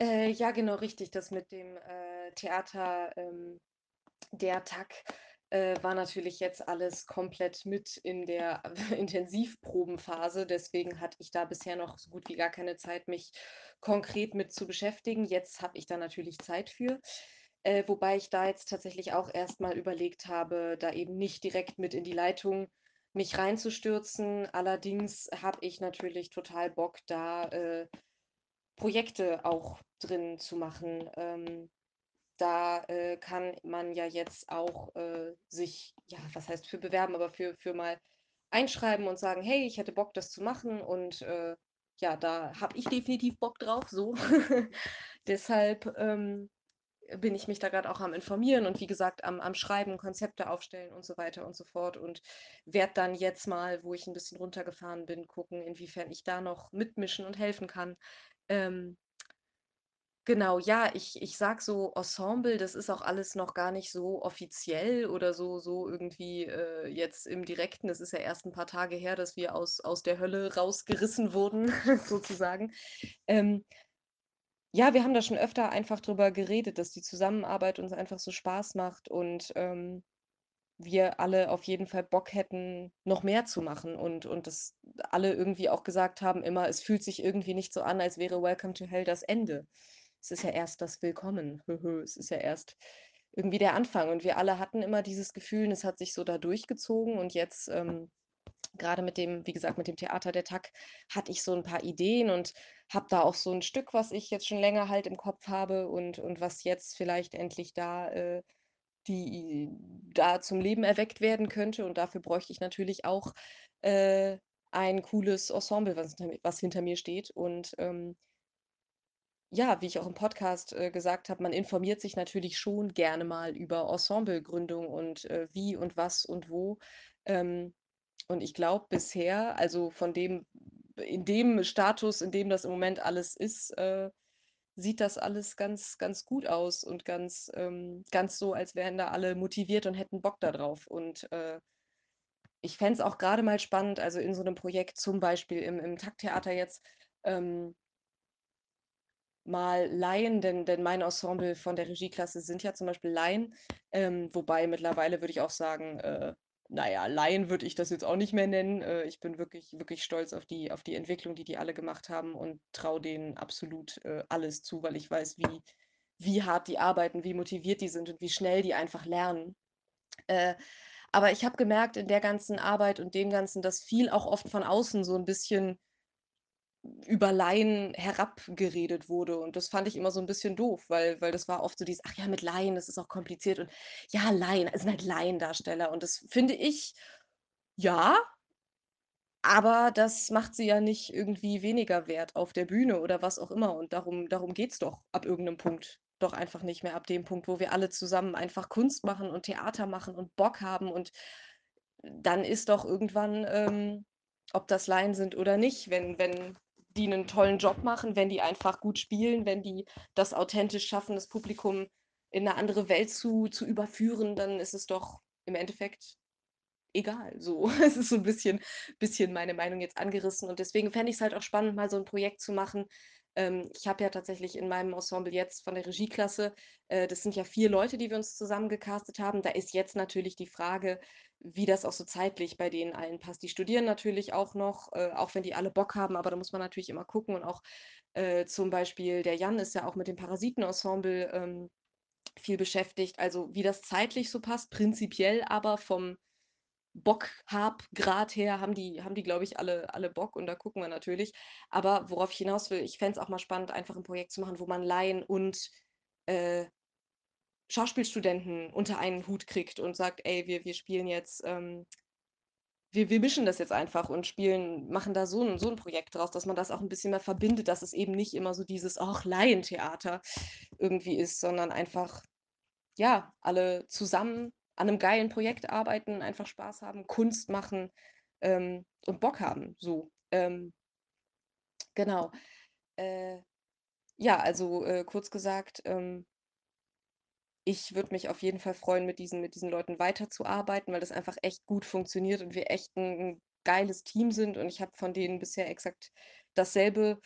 Äh, ja, genau richtig. Das mit dem äh, Theater, ähm, der Tag äh, war natürlich jetzt alles komplett mit in der Intensivprobenphase. Deswegen hatte ich da bisher noch so gut wie gar keine Zeit, mich konkret mit zu beschäftigen. Jetzt habe ich da natürlich Zeit für. Äh, wobei ich da jetzt tatsächlich auch erstmal überlegt habe, da eben nicht direkt mit in die Leitung mich reinzustürzen. Allerdings habe ich natürlich total Bock, da äh, Projekte auch drin zu machen. Ähm, da äh, kann man ja jetzt auch äh, sich, ja, was heißt für bewerben, aber für, für mal einschreiben und sagen, hey, ich hätte Bock, das zu machen. Und äh, ja, da habe ich definitiv Bock drauf, so. Deshalb ähm, bin ich mich da gerade auch am Informieren und wie gesagt am, am Schreiben, Konzepte aufstellen und so weiter und so fort. Und werde dann jetzt mal, wo ich ein bisschen runtergefahren bin, gucken, inwiefern ich da noch mitmischen und helfen kann. Ähm, Genau, ja, ich ich sag so Ensemble, das ist auch alles noch gar nicht so offiziell oder so so irgendwie, äh, jetzt im Direkten. Es ist ja erst ein paar Tage her, dass wir aus aus der Hölle rausgerissen wurden sozusagen. Ähm, ja, wir haben da schon öfter einfach drüber geredet, dass die Zusammenarbeit uns einfach so Spaß macht und, ähm, wir alle auf jeden Fall Bock hätten, noch mehr zu machen und und dass alle irgendwie auch gesagt haben immer, es fühlt sich irgendwie nicht so an, als wäre Welcome to Hell das Ende. Es ist ja erst das Willkommen. Es ist ja erst irgendwie der Anfang. Und wir alle hatten immer dieses Gefühl, und es hat sich so da durchgezogen. Und jetzt, ähm, gerade mit dem, wie gesagt, mit dem Theater der Tag, hatte ich so ein paar Ideen und habe da auch so ein Stück, was ich jetzt schon länger halt im Kopf habe und, und was jetzt vielleicht endlich da äh, die da zum Leben erweckt werden könnte. Und dafür bräuchte ich natürlich auch äh, ein cooles Ensemble, was hinter, was hinter mir steht. Und ähm, ja, wie ich auch im Podcast äh, gesagt habe, man informiert sich natürlich schon gerne mal über Ensemblegründung und äh, wie und was und wo. Ähm, und ich glaube bisher, also von dem, in dem Status, in dem das im Moment alles ist, äh, sieht das alles ganz, ganz gut aus und ganz, ähm, ganz so, als wären da alle motiviert und hätten Bock da drauf. Und äh, ich fände es auch gerade mal spannend, also in so einem Projekt, zum Beispiel im, im Takttheater jetzt, ähm, mal Laien, denn, denn mein Ensemble von der Regieklasse sind ja zum Beispiel Laien, ähm, wobei mittlerweile würde ich auch sagen, äh, naja, Laien würde ich das jetzt auch nicht mehr nennen. Äh, ich bin wirklich, wirklich stolz auf die, auf die Entwicklung, die die alle gemacht haben und traue denen absolut äh, alles zu, weil ich weiß, wie, wie hart die arbeiten, wie motiviert die sind und wie schnell die einfach lernen. Äh, aber ich habe gemerkt in der ganzen Arbeit und dem Ganzen, dass viel auch oft von außen so ein bisschen über Laien herabgeredet wurde. Und das fand ich immer so ein bisschen doof, weil weil das war oft so dieses: „Ach ja, mit Laien, das ist auch kompliziert“ und ja, Laien, es sind halt Laiendarsteller. Und das finde ich ja, aber das macht sie ja nicht irgendwie weniger wert auf der Bühne oder was auch immer. Und darum darum geht's doch ab irgendeinem Punkt doch einfach nicht mehr, ab dem Punkt, wo wir alle zusammen einfach Kunst machen und Theater machen und Bock haben. Und dann ist doch irgendwann, ähm, ob das Laien sind oder nicht, wenn wenn die einen tollen Job machen, wenn die einfach gut spielen, wenn die das authentisch schaffen, das Publikum in eine andere Welt zu zu überführen, dann ist es doch im Endeffekt egal, so. Es ist so ein bisschen bisschen meine Meinung jetzt angerissen und deswegen fände ich es halt auch spannend, mal so ein Projekt zu machen. Ähm, ich habe ja tatsächlich in meinem Ensemble jetzt von der Regieklasse äh, das sind ja 4 Leute, die wir uns zusammen gecastet haben. Da ist jetzt natürlich die Frage, wie das auch so zeitlich bei denen allen passt. Die studieren natürlich auch noch, äh, auch wenn die alle Bock haben, aber da muss man natürlich immer gucken und auch, äh, zum Beispiel der Jan ist ja auch mit dem Parasitenensemble, ähm, viel beschäftigt. Also, wie das zeitlich so passt, prinzipiell aber vom Bock-Hab-Grad her haben die, haben die, glaube ich, alle, alle Bock und da gucken wir natürlich. Aber worauf ich hinaus will, ich fände es auch mal spannend, einfach ein Projekt zu machen, wo man Laien und äh, Schauspielstudenten unter einen Hut kriegt und sagt, ey, wir, wir spielen jetzt, ähm, wir wir mischen das jetzt einfach und spielen machen da so 'n so 'n Projekt draus, dass man das auch 'n bisschen mehr verbindet, dass es eben nicht immer so dieses: „Ach, Laientheater“ irgendwie ist, sondern einfach, ja, alle zusammen an 'nem geilen Projekt arbeiten, einfach Spaß haben, Kunst machen, ähm, und Bock haben, so. Ähm genau. Äh, ja, also, äh, kurz gesagt, ähm ich würde mich auf jeden Fall freuen, mit diesen mit diesen Leuten weiterzuarbeiten, weil das einfach echt gut funktioniert und wir echt 'n 'n geiles Team sind und ich habe von denen bisher exakt dasselbe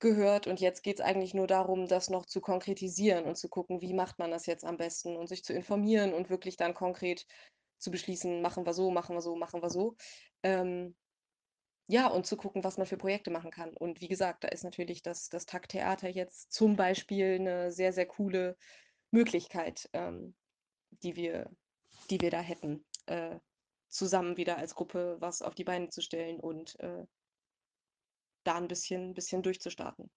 gehört und jetzt geht's eigentlich nur darum, das noch zu konkretisieren und zu gucken, wie macht man das jetzt am besten und sich zu informieren und wirklich dann konkret zu beschließen: „Machen wir so, machen wir so, machen wir so.“ Ähm, ja, und zu gucken, was man für Projekte machen kann. Und wie gesagt, da ist natürlich das das TAKT-Theater jetzt zum Beispiel 'ne sehr, sehr coole Möglichkeit, ähm, die wir die wir da hätten, äh, zusammen wieder als Gruppe was auf die Beine zu stellen und, äh da 'n bisschen bisschen durchzustarten.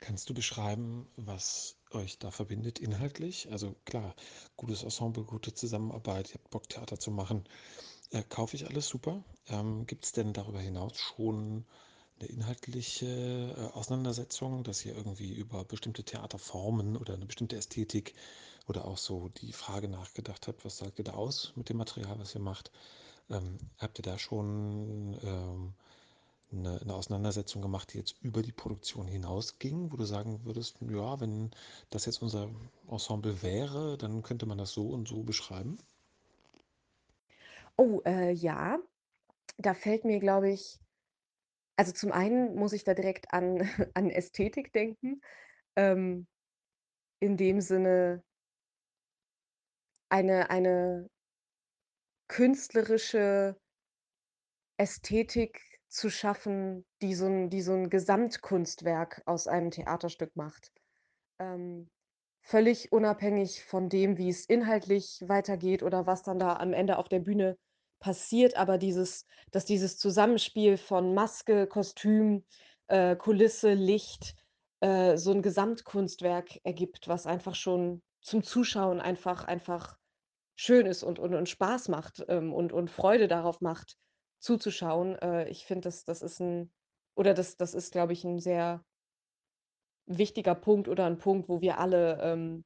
Kannst du beschreiben, was euch da verbindet inhaltlich? Also klar, gutes Ensemble, gute Zusammenarbeit, ihr habt Bock, Theater zu machen. Äh, kaufe ich alles super. Ähm, gibt's denn darüber hinaus schon 'ne inhaltliche, äh, Auseinandersetzung, dass ihr irgendwie über bestimmte Theaterformen oder 'ne bestimmte Ästhetik oder auch so die Frage nachgedacht habt: „Was sagt ihr da aus mit dem Material, was ihr macht?“ Ähm, habt ihr da schon, ähm, 'ne 'ne Auseinandersetzung gemacht, die jetzt über die Produktion hinausging, wo du sagen würdest: „Ja, wenn das jetzt unser Ensemble wäre, dann könnte man das so und so beschreiben?“ Oh, äh, ja. Da fällt mir, glaube ich also, zum einen muss ich da direkt an an Ästhetik denken, ähm, in dem Sinne eine eine künstlerische Ästhetik zu schaffen, die so 'n die so 'n Gesamtkunstwerk aus einem Theaterstück macht. Ähm, völlig unabhängig von dem, wie es inhaltlich weitergeht oder was dann da am Ende auf der Bühne passiert, aber dieses dass dieses Zusammenspiel von Maske, Kostüm, äh, Kulisse, Licht, äh, so 'n Gesamtkunstwerk ergibt, was einfach schon zum Zuschauen einfach einfach schön ist und und und Spaß macht, ähm, und und Freude darauf macht, zuzuschauen. Äh, ich finde, das das ist 'n oder das das ist, glaube ich, 'n sehr wichtiger Punkt oder 'n Punkt, wo wir alle, ähm,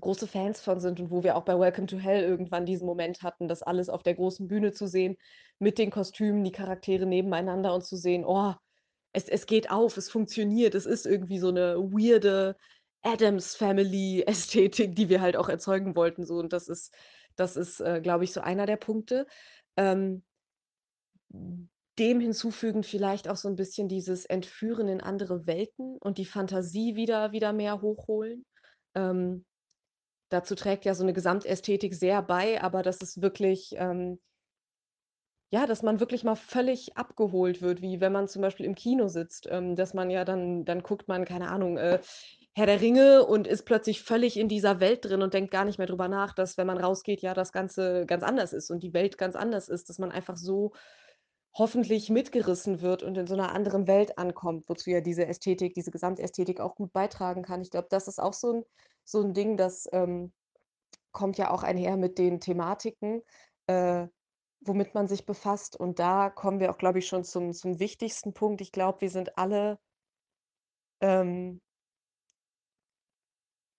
große Fans von sind und wo wir auch bei „Welcome to Hell“ irgendwann diesen Moment hatten, das alles auf der großen Bühne zu sehen, mit den Kostümen, die Charaktere nebeneinander und zu sehen: „Oh, es es geht auf, es funktioniert.“ Es ist irgendwie so 'ne weirde Addams-Family-Ästhetik, die wir halt auch erzeugen wollten so und das ist das ist, äh, glaube ich, so einer der Punkte. Ähm dem hinzufügend vielleicht auch so 'n bisschen dieses Entführen in andere Welten und die Fantasie wieder wieder mehr hochholen. Ähm, dazu trägt ja so 'ne Gesamtästhetik sehr bei, aber das ist wirklich, ähm ja, dass man wirklich mal völlig abgeholt wird, wie wenn man zum Beispiel im Kino sitzt, ähm, dass man ja dann dann guckt man, keine Ahnung, äh, Herr der Ringe und ist plötzlich völlig in dieser Welt drin und denkt gar nicht mehr drüber nach, dass, wenn man rausgeht, ja das Ganze ganz anders ist und die Welt ganz anders ist, dass man einfach so hoffentlich mitgerissen wird und in so 'ner anderen Welt ankommt, wozu ja diese Ästhetik diese Gesamtästhetik auch gut beitragen kann. Ich glaube, das ist auch so 'n so 'n Ding, das, ähm, kommt ja auch einher mit den Thematiken, äh, womit man sich befasst und da kommen wir auch, glaube ich, schon zum zum wichtigsten Punkt. Ich glaube, wir sind alle ähm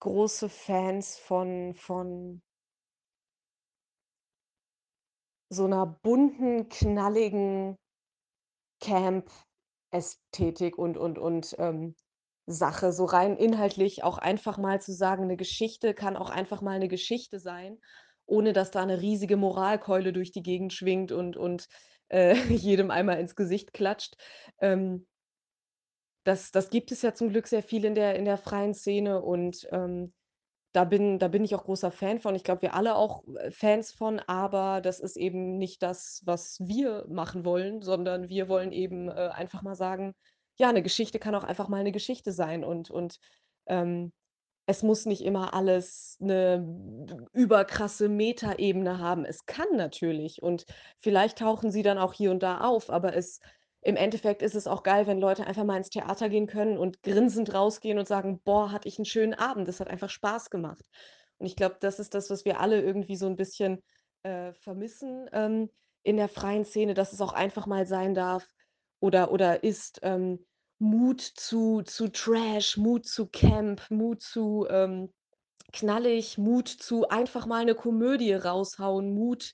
große Fans von von so 'ner bunten, knalligen Camp-Ästhetik und und und, ähm, Sache, so rein inhaltlich auch einfach mal zu sagen, 'ne Geschichte kann auch einfach mal 'ne Geschichte sein, ohne dass da 'ne riesige Moralkeule durch die Gegend schwingt und und, äh, jedem einmal ins Gesicht klatscht. Ähm das das gibt es ja zum Glück sehr viel in der in der freien Szene und, ähm, da bin da bin ich auch großer Fan von. Ich glaube, wir alle auch, äh, Fans von, aber das ist eben nicht das, was wir machen wollen, sondern wir wollen eben, äh, einfach mal sagen: „Ja, 'ne Geschichte kann auch einfach mal 'ne Geschichte sein und und, ähm, es muss nicht immer alles 'ne überkrasse Metaebene haben.“ Es kann natürlich und vielleicht tauchen sie dann auch hier und da auf, aber es im Endeffekt ist es auch geil, wenn Leute einfach mal ins Theater gehen können und grinsend rausgehen und sagen: „Boah, hatte ich 'n schönen Abend. Das hat einfach Spaß gemacht.“ Und ich glaube, das ist das, was wir alle irgendwie so 'n bisschen äh, vermissen, ähm, in der freien Szene, dass es auch einfach mal sein darf oder oder ist, ähm, Mut zu zu Trash, Mut zu Camp, Mut zu, ähm, knallig, Mut zu einfach mal 'ne Komödie raushauen, Mut,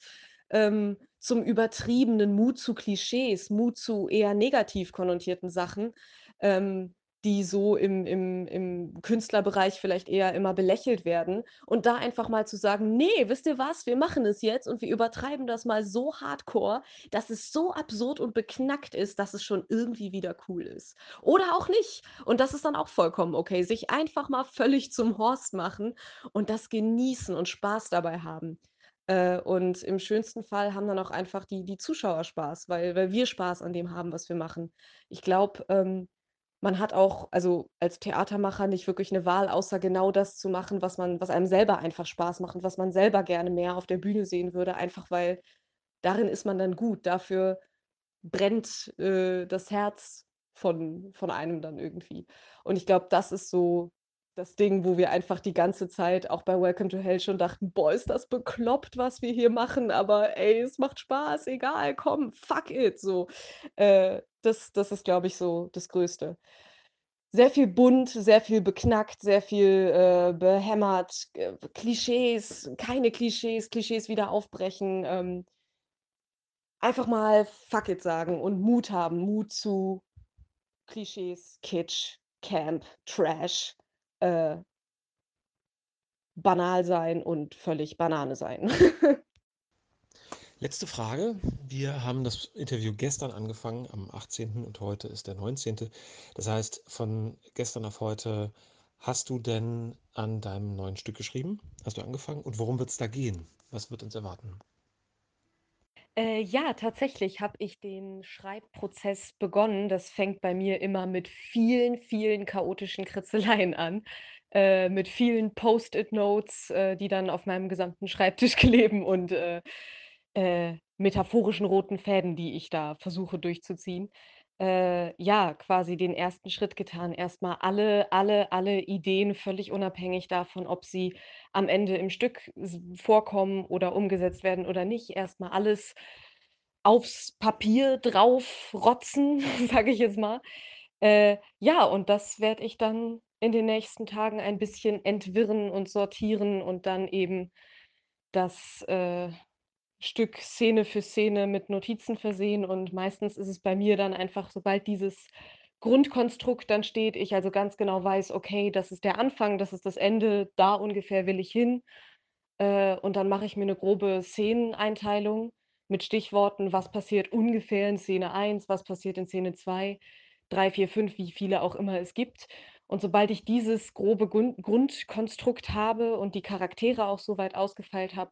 ähm, zum Übertriebenen, Mut zu Klischees, Mut zu eher negativ konnotierten Sachen, ähm, die so im im im Künstlerbereich vielleicht eher immer belächelt werden. Und da einfach mal zu sagen: „Ne, wisst ihr was? Wir machen es jetzt und wir übertreiben das mal so hardcore, dass es so absurd und beknackt ist, dass es schon irgendwie wieder cool ist.“ Oder auch nicht. Und das ist dann auch vollkommen okay, sich einfach mal völlig zum Horst machen und das genießen und Spaß dabei haben. Äh, und im schönsten Fall haben dann auch einfach die die Zuschauer Spaß, weil weil wir Spaß an dem haben, was wir machen. Ich glaube, ähm, man hat auch, also, als Theatermacher nicht wirklich 'ne Wahl, außer genau das zu machen, was man was einem selber einfach Spaß macht und was man selber gerne mehr auf der Bühne sehen würde, einfach weil darin ist man dann gut. Dafür brennt, äh, das Herz von von einem dann irgendwie. Und ich glaube, das ist so das Ding, wo wir einfach die ganze Zeit auch bei „Welcome to Hell“ schon dachten: „Boah, ist das bekloppt, was wir hier machen, aber ey, es macht Spaß, egal, komm, fuck it“, so. Äh, das das ist, glaube ich, so das Größte. Sehr viel bunt, sehr viel beknackt, sehr viel, äh, behämmert, äh, Klischees, keine Klischees, Klischees wieder aufbrechen, ähm einfach mal fuck it sagen und Mut haben, Mut zu Klischees, Kitsch, Camp, Trash, äh banal sein und völlig Banane sein. Letzte Frage. Wir haben das Interview gestern angefangen, am 18. und heute ist der 19. Das heißt, von gestern auf heute, hast du denn an deinem neuen Stück geschrieben? Hast du angefangen? Und worum wird's da gehen? Was wird uns erwarten? Äh, ja, tatsächlich habe ich den Schreibprozess begonnen. Das fängt bei mir immer mit vielen, vielen chaotischen Kritzeleien an, äh, mit vielen Post-it-Notes, äh, die dann auf meinem gesamten Schreibtisch kleben und, äh, äh, metaphorischen roten Fäden, die ich da versuche durchzuziehen. Äh, ja, quasi den 1. Schritt getan, erst mal alle alle alle Ideen völlig unabhängig davon, ob sie am Ende im Stück vorkommen oder umgesetzt werden oder nicht, erst mal alles aufs Papier draufrotzen, sage ich jetzt mal. Äh, ja, und das werde ich dann in den nächsten Tagen ein bisschen entwirren und sortieren und dann eben das, äh, Stück Szene für Szene mit Notizen versehen. Und meistens ist es bei mir dann einfach, sobald dieses Grundkonstrukt dann steht, ich also ganz genau weiß: „Okay, das ist der Anfang, das ist das Ende, da ungefähr will ich hin.“ Äh, und dann mache ich mir 'ne grobe Szeneneinteilung mit Stichworten: Was passiert ungefähr in Szene 1, was passiert in Szene 2, 3, 4, 5, wie viele auch immer es gibt. Und sobald ich dieses grobe Gun Grundkonstrukt habe und die Charaktere auch so weit ausgefeilt habe,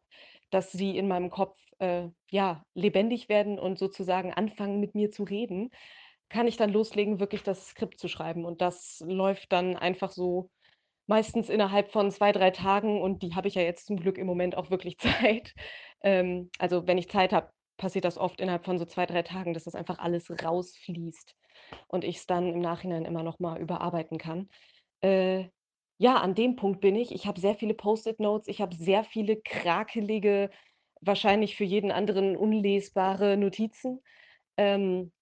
dass sie in meinem Kopf, äh, ja, lebendig werden und sozusagen anfangen, mit mir zu reden, kann ich dann loslegen, wirklich das Skript zu schreiben. Und das läuft dann einfach so meistens innerhalb von 2, 3 Tagen und die habe ich ja jetzt zum Glück im Moment auch wirklich Zeit. Ähm, also, wenn ich Zeit habe, passiert das oft innerhalb von so 2, 3 Tagen, dass das einfach alles rausfließt und ich's dann im Nachhinein immer noch mal überarbeiten kann. Äh, ja, an dem Punkt bin ich. Ich habe sehr viele Post-it-Notes, ich habe sehr viele krakelige, wahrscheinlich für jeden anderen unlesbare Notizen. Ähm,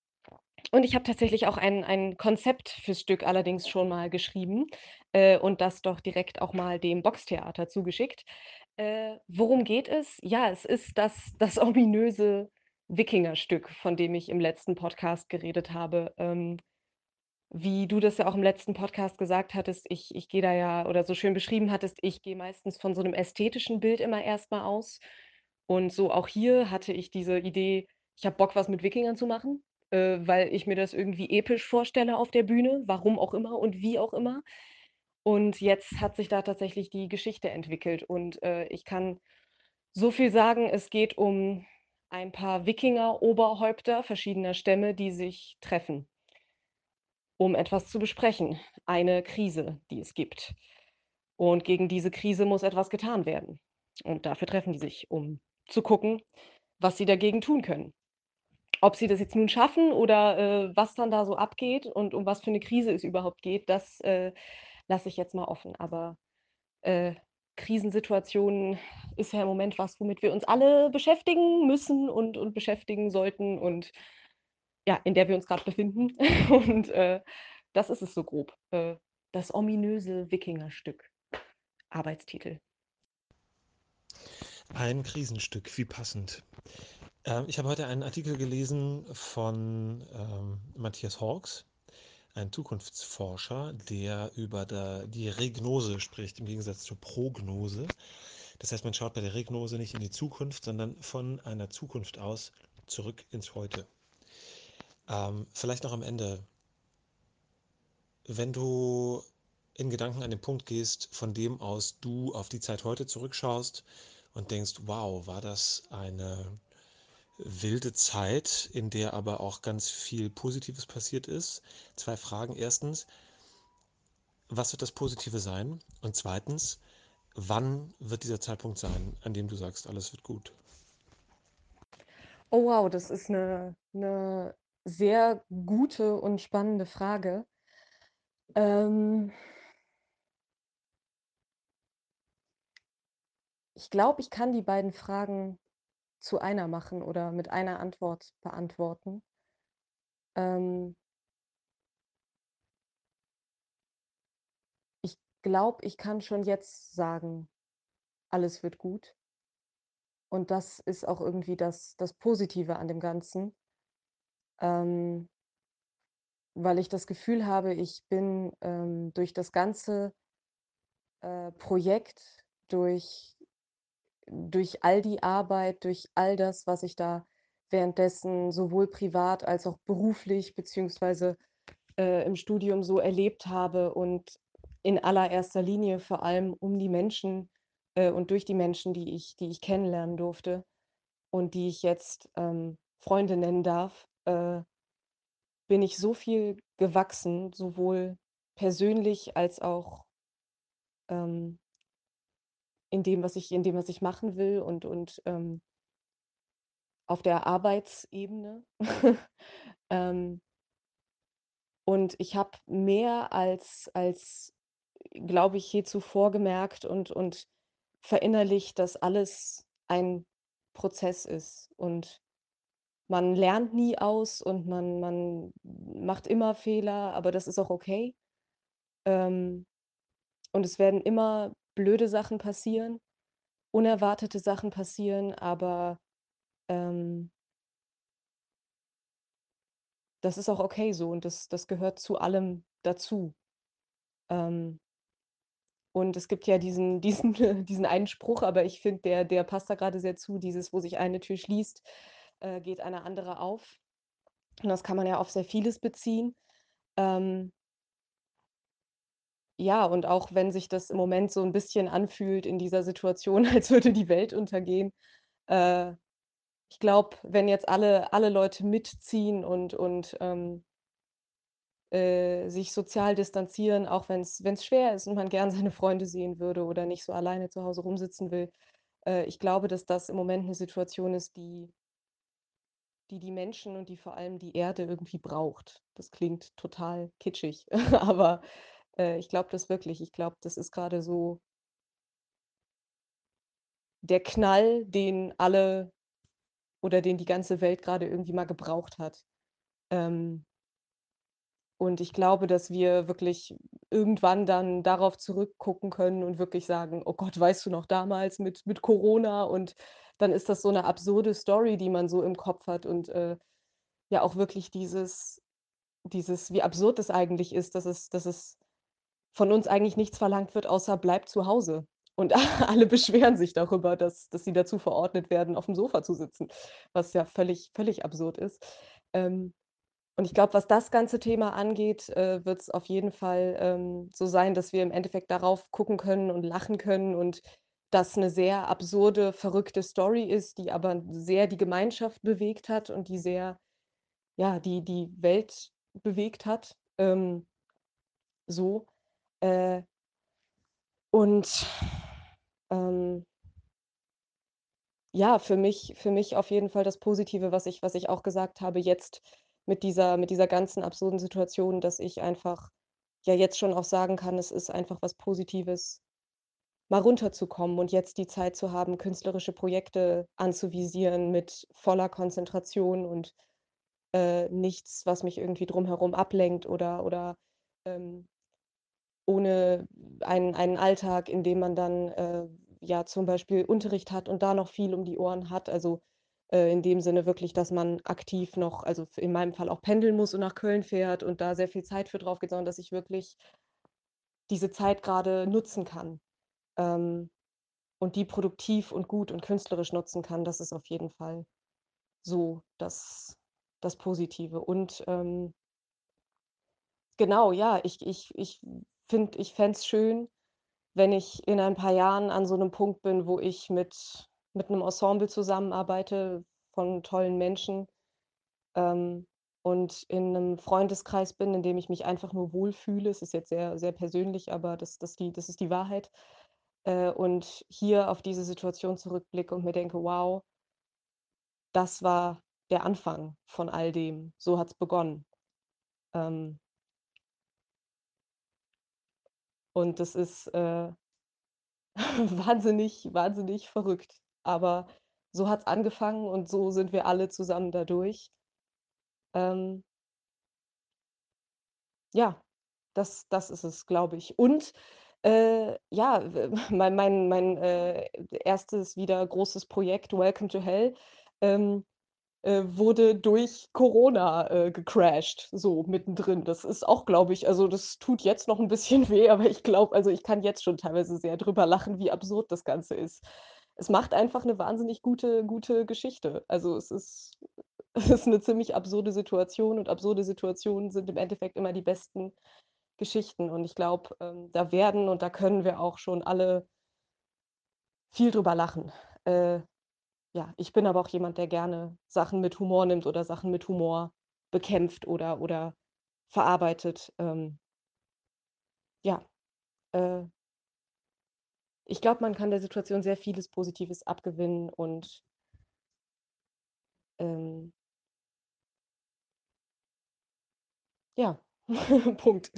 und ich habe tatsächlich auch ein ein Konzept fürs Stück allerdings schon mal geschrieben, äh, und das doch direkt auch mal dem Boxtheater zugeschickt. Äh, worum geht es? Ja, es ist das das ominöse Wikingerstück, von dem ich im letzten Podcast geredet habe. Ähm, wie du das ja auch im letzten Podcast gesagt hattest, ich ich gehe da ja oder so schön beschrieben hattest, ich gehe meistens von so 'nem ästhetischen Bild immer erst mal aus. Und so auch hier hatte ich diese Idee, ich habe Bock, was mit Wikingern zu machen, äh, weil ich mir das irgendwie episch vorstelle auf der Bühne, warum auch immer und wie auch immer. Und jetzt hat sich da tatsächlich die Geschichte entwickelt und, äh, ich kann so viel sagen, es geht um ein paar Wikinger-Oberhäupter verschiedener Stämme, die sich treffen um etwas zu besprechen, eine Krise, die es gibt. Und gegen diese Krise muss etwas getan werden. Und dafür treffen die sich, um zu gucken, was sie dagegen tun können. Ob sie das jetzt nun schaffen oder, äh, was dann da so abgeht und um was für 'ne Krise es überhaupt geht, das, äh, lasse ich jetzt mal offen. Aber, äh Krisensituationen ist ja im Moment was, womit wir uns alle beschäftigen müssen und und beschäftigen sollten und ja, in der wir uns grad befinden. Und, äh, das ist es so grob, äh, das ominöse Wikingerstück. Arbeitstitel. Ein Krisenstück, wie passend. Ähm, ich habe heute einen Artikel gelesen von, ähm, Matthias Hawkes, ein Zukunftsforscher, der über da die Regnose spricht, im Gegensatz zur Prognose. Das heißt, man schaut bei der Regnose nicht in die Zukunft, sondern von einer Zukunft aus zurück ins Heute. Ähm, vielleicht noch am Ende. Wenn du in Gedanken an den Punkt gehst, von dem aus du auf die Zeit heute zurückschaust und denkst: „Wow, war das eine wilde Zeit, in der aber auch ganz viel Positives passiert ist?“ 2 Fragen. 1. Was wird das Positive sein? Und 2. Wann wird dieser Zeitpunkt sein, an dem du sagst: „Alles wird gut?“ Oh wow, das ist 'ne 'ne sehr gute und spannende Frage. Ähm ich glaube, ich kann die beiden Fragen zu einer machen oder mit einer Antwort beantworten. Ähm ich glaube, ich kann schon jetzt sagen: „Alles wird gut.“ Und das ist auch irgendwie das das Positive an dem Ganzen. Ähm weil ich das Gefühl habe, ich bin, ähm, durch das ganze äh, Projekt, durch durch all die Arbeit, durch all das, was ich da währenddessen sowohl privat als auch beruflich beziehungsweise, äh, im Studium so erlebt habe und in allererster Linie vor allem um die Menschen, äh, und durch die Menschen, die ich die ich kennenlernen durfte und die ich jetzt, ähm, Freunde nennen darf, äh bin ich so viel gewachsen, sowohl persönlich als auch ähm in dem, was ich in dem, was ich machen will und und, ähm auf der Arbeitsebene. Ähm und ich habe mehr als als, glaube ich, je zuvor gemerkt und und verinnerlicht, dass alles ein Prozess ist und man lernt nie aus und man man macht immer Fehler, aber das ist auch okay. Ähm, und es werden immer blöde Sachen passieren, unerwartete Sachen passieren, aber, ähm das ist auch okay so und das das gehört zu allem dazu. Ähm und es gibt ja diesen diesen diesen einen Spruch, aber ich finde, der der passt da grade sehr zu, dieses: „Wo sich eine Tür schließt, äh, geht eine andere auf.“ Und das kann man ja auf sehr vieles beziehen. Ähm ja, und auch wenn sich das im Moment so 'n bisschen anfühlt in dieser Situation, als würde die Welt untergehen. Äh, ich glaube, wenn jetzt alle alle Leute mitziehen und und, ähm äh, sich sozial distanzieren, auch wenn's wenn's schwer ist und man gern seine Freunde sehen würde oder nicht so alleine zu Hause rumsitzen will. Äh, ich glaube, dass das im Moment 'ne Situation ist, die die die Menschen und die vor allem die Erde irgendwie braucht. Das klingt total kitschig, aber, äh, ich glaube das wirklich. Ich glaube, das ist grade so der Knall, den alle oder den die ganze Welt grade irgendwie mal gebraucht hat. Ähm und ich glaube, dass wir wirklich irgendwann dann darauf zurückgucken können und wirklich sagen: „Oh Gott, weißt du noch damals mit mit Corona?“ Und dann ist das so 'ne absurde Story, die man so im Kopf hat und, äh, ja auch wirklich dieses dieses wie absurd es eigentlich ist, dass es dass es von uns eigentlich nichts verlangt wird, außer: „Bleib zu Hause.“ Und alle beschweren sich darüber, dass dass sie dazu verordnet werden, aufm Sofa zu sitzen, was ja völlig völlig absurd ist. Ähm, und ich glaube, was das ganze Thema angeht, äh, wird's auf jeden Fall, ähm, so sein, dass wir im Endeffekt darauf gucken können und lachen können und das 'ne sehr absurde, verrückte Story ist, die aber sehr die Gemeinschaft bewegt hat und die sehr ja, die die Welt bewegt hat, ähm, so. Äh und, ähm ja, für mich für mich auf jeden Fall das Positive, was ich was ich auch gesagt habe jetzt mit dieser mit dieser ganzen absurden Situation, dass ich einfach ja jetzt schon auch sagen kann, es ist einfach was Positives mal runterzukommen und jetzt die Zeit zu haben, künstlerische Projekte anzuvisieren mit voller Konzentration und, äh, nichts, was mich irgendwie drumherum ablenkt oder oder, ähm, ohne einen einen Alltag, in dem man dann, äh, ja, zum Beispiel Unterricht hat und da noch viel um die Ohren hat. Also, äh, in dem Sinne wirklich, dass man aktiv noch also, in meinem Fall auch pendeln muss und nach Köln fährt und da sehr viel Zeit für drauf geht, sondern dass ich wirklich diese Zeit grade nutzen kann, ähm, und die produktiv und gut und künstlerisch nutzen kann. Das ist auf jeden Fall so das das Positive. Und, ähm genau, ja, ich ich ich finde ich fände es schön, wenn ich in ein paar Jahren an so 'nem Punkt bin, wo ich mit mit 'nem Ensemble zusammenarbeite von tollen Menschen, ähm, und in 'nem Freundeskreis bin, in dem ich mich einfach nur wohlfühle. Es ist jetzt sehr, sehr persönlich, aber das das die das ist die Wahrheit. Äh, und hier auf diese Situation zurückblicke und mir denke: „Wow“ „das war der Anfang von all dem. So hat's begonnen.“ Ähm und das ist, äh, wahnsinnig wahnsinnig verrückt. Aber so hat's angefangen und so sind wir alle zusammen da durch. Ähm Ja, das das ist es, glaube ich. Und, äh, ja, mein mein mein, äh, 1. wieder großes Projekt „Welcome to Hell“, ähm, äh, wurde durch Corona, äh, gecrashed, so mittendrin. Das ist auch, glaube ich also, das tut jetzt noch 'n bisschen weh, aber ich glaube also, ich kann jetzt schon teilweise sehr drüber lachen, wie absurd das Ganze ist. Es macht einfach 'ne wahnsinnig gute gute Geschichte. Also, es ist es ist 'ne ziemlich absurde Situation und absurde Situationen sind im Endeffekt immer die besten Geschichten. Und ich glaube, ähm, da werden und da können wir auch schon alle viel drüber lachen. Äh, ja, ich bin aber auch jemand, der gerne Sachen mit Humor nimmt oder Sachen mit Humor bekämpft oder oder verarbeitet. Ähm ja, äh ich glaube, man kann der Situation sehr vieles Positives abgewinnen und ähm ja, Punkt.